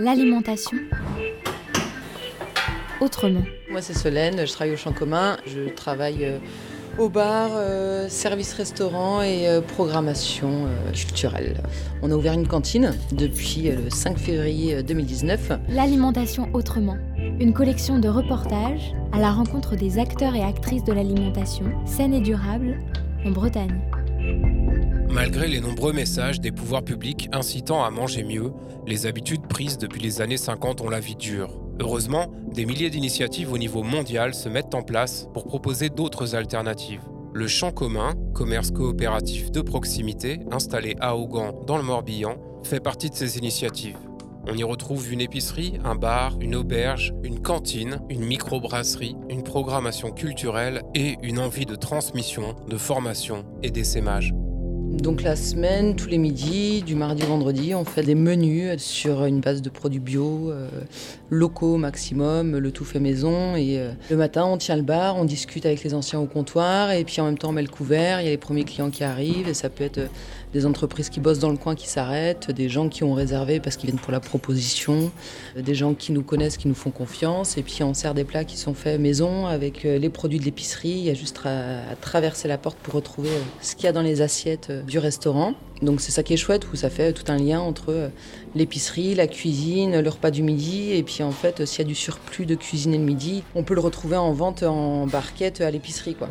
l'alimentation autrement. Moi c'est Solène, je travaille au champ commun, je travaille euh, au bar, euh, service restaurant et euh, programmation culturelle. On a ouvert une cantine depuis le 5 février 2019. L'alimentation autrement, une collection de reportages à la rencontre des acteurs et actrices de l'alimentation saine et durable en Bretagne. Malgré les nombreux messages des pouvoirs publics incitant à manger mieux, les habitudes prises depuis les années 50 ont la vie dure. Heureusement, des milliers d'initiatives au niveau mondial se mettent en place pour proposer d'autres alternatives. Le Champ commun, commerce coopératif de proximité installé à Augan dans le Morbihan, fait partie de ces initiatives. On y retrouve une épicerie, un bar, une auberge, une cantine, une microbrasserie, une programmation culturelle et une envie de transmission, de formation et d'essaimage. Donc la semaine, tous les midis, du mardi au vendredi, on fait des menus sur une base de produits bio, euh, locaux maximum, le tout fait maison. Et euh, le matin, on tient le bar, on discute avec les anciens au comptoir, et puis en même temps, on met le couvert. Il y a les premiers clients qui arrivent, et ça peut être euh, des entreprises qui bossent dans le coin qui s'arrêtent, des gens qui ont réservé parce qu'ils viennent pour la proposition, des gens qui nous connaissent, qui nous font confiance. Et puis on sert des plats qui sont faits maison avec les produits de l'épicerie. Il y a juste à, traverser la porte pour retrouver ce qu'il y a dans les assiettes du restaurant. Donc c'est ça qui est chouette, où ça fait tout un lien entre euh, l'épicerie, la cuisine, le repas du midi, et puis en fait s'il y a du surplus de cuisiner le midi, on peut le retrouver en vente en barquette à l'épicerie quoi.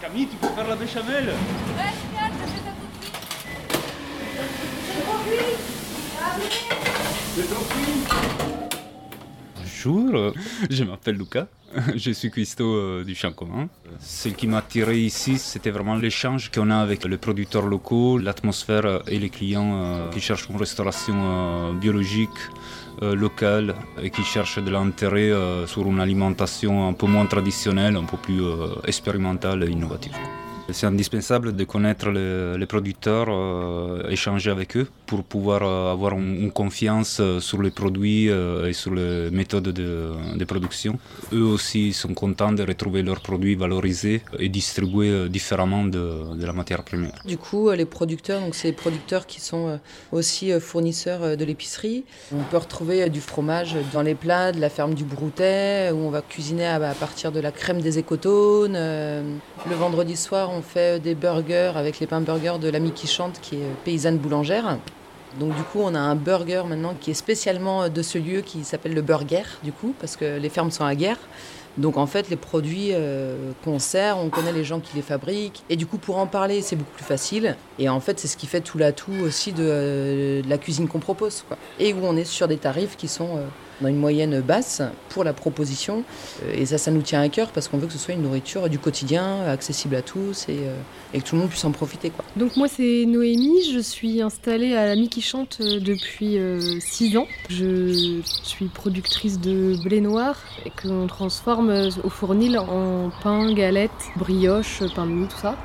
Camille, tu peux faire la béchamel. Ouais, Bonjour, je m'appelle Lucas. je suis cuistot euh, du champ commun. Ce qui m'a attiré ici, c'était vraiment l'échange qu'on a avec les producteurs locaux, l'atmosphère et les clients euh, qui cherchent une restauration euh, biologique, locale et qui cherchent de l'intérêt sur une alimentation un peu moins traditionnelle, un peu plus expérimentale et innovative. C'est indispensable de connaître les, producteurs, euh, échanger avec eux pour pouvoir euh, avoir une, confiance euh, sur les produits et sur les méthodes de, production. Eux aussi sont contents de retrouver leurs produits valorisés et distribués différemment de, la matière première. Du coup, les producteurs, donc c'est les producteurs qui sont aussi fournisseurs de l'épicerie. On peut retrouver du fromage dans les plats de la ferme du Broutet où on va cuisiner à, partir de la crème des écotones. Le vendredi soir, on fait des burgers avec les pains burgers de l'ami qui chante, qui est paysanne boulangère. Donc du coup, on a un burger maintenant qui est spécialement de ce lieu qui s'appelle le Burger, du coup, parce que les fermes sont à guerre. Donc en fait, les produits euh, qu'on sert, on connaît les gens qui les fabriquent. Et du coup, pour en parler, c'est beaucoup plus facile. Et en fait, c'est ce qui fait tout l'atout aussi de, euh, la cuisine qu'on propose. Et où on est sur des tarifs qui sont... Euh, dans une moyenne basse pour la proposition. Euh, et ça, ça nous tient à cœur parce qu'on veut que ce soit une nourriture du quotidien, accessible à tous et, euh, que tout le monde puisse en profiter. Quoi. Donc moi, c'est Noémie, je suis installée à l'Ami qui chante euh, depuis 6 ans. Je suis productrice de blé noir et qu'on transforme au fournil en pain, galettes, brioche, pain de mie, tout ça.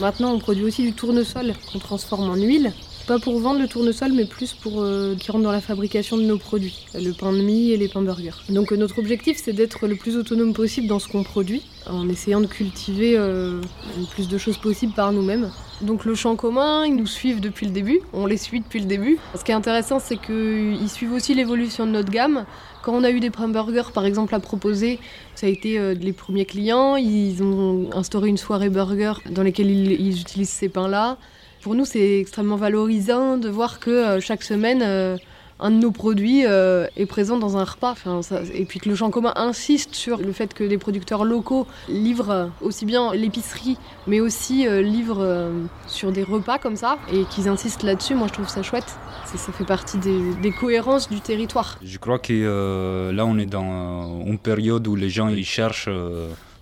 Maintenant, on produit aussi du tournesol qu'on transforme en huile pas pour vendre le tournesol, mais plus pour euh, qui rentre dans la fabrication de nos produits, le pain de mie et les pains burgers. Donc euh, notre objectif, c'est d'être le plus autonome possible dans ce qu'on produit, en essayant de cultiver euh, le plus de choses possibles par nous-mêmes. Donc le champ commun, ils nous suivent depuis le début, on les suit depuis le début. Ce qui est intéressant, c'est qu'ils suivent aussi l'évolution de notre gamme. Quand on a eu des pains burgers, par exemple, à proposer, ça a été les premiers clients. Ils ont instauré une soirée burger dans laquelle ils utilisent ces pains-là pour nous, c'est extrêmement valorisant de voir que euh, chaque semaine, euh, un de nos produits euh, est présent dans un repas. et puis que le champ commun insiste sur le fait que les producteurs locaux livrent aussi bien l'épicerie, mais aussi livrent sur des repas comme ça, et qu'ils insistent là-dessus. Moi, je trouve ça chouette. Ça fait partie des, cohérences du territoire. Je crois que là, on est dans une période où les gens ils cherchent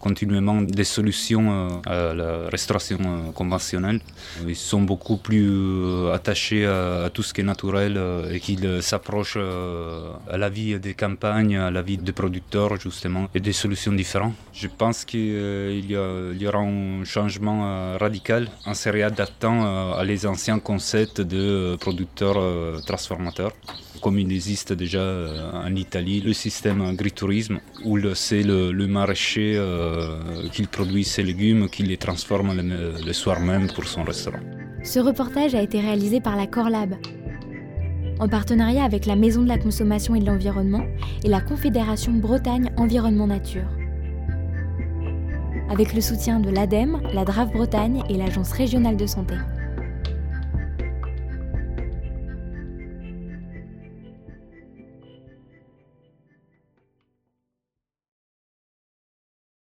continuellement des solutions euh, à la restauration euh, conventionnelle. Ils sont beaucoup plus euh, attachés à, tout ce qui est naturel et qu'ils s'approchent à la vie des campagnes, à la vie des producteurs justement, et des solutions différentes. Je pense qu'il y, aura un changement radical en se réadaptant à les anciens concepts de producteurs transformateurs comme il existe déjà en Italie, le système agritourisme, où c'est le, le, maraîcher euh, qui produit ses légumes, qui les transforme le, soir même pour son restaurant. Ce reportage a été réalisé par la Corlab. en partenariat avec la Maison de la Consommation et de l'Environnement et la Confédération Bretagne Environnement Nature. Avec le soutien de l'ADEME, la DRAF Bretagne et l'Agence régionale de santé.